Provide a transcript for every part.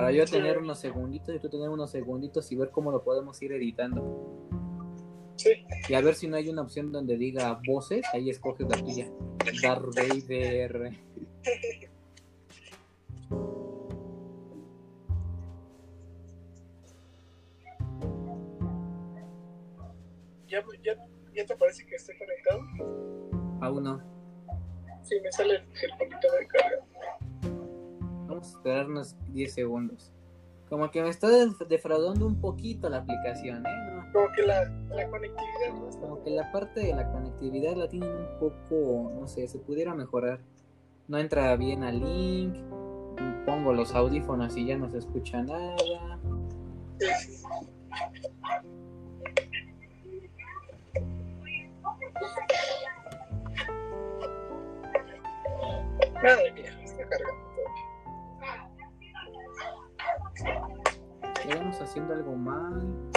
Para yo tener unos segunditos y tú tener unos segunditos y ver cómo lo podemos ir editando. Sí. Y a ver si no hay una opción donde diga voces, ahí escoges la tuya. Darth Vader. ¿Ya, ya, ya te parece que esté conectado? Aún no. Sí, me sale el circulito de carga. Vamos a esperar unos 10 segundos. Como que me está def- defraudando un poquito la aplicación, ¿eh? No, Como que la, la conectividad no está. Como que la parte de la conectividad la tienen un poco, no sé, se pudiera mejorar. No entra bien al link. Pongo los audífonos y ya no se escucha nada. Madre mía, está cargando Estamos haciendo algo mal.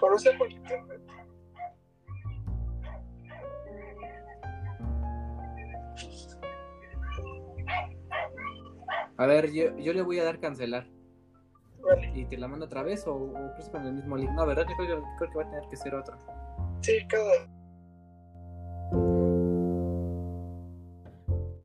Conoce por internet. A ver, yo, yo le voy a dar cancelar. Vale. ¿Y te la mando otra vez o, o crees con el mismo link? No, ¿verdad? Yo creo, yo creo que va a tener que ser otro. Sí, cada,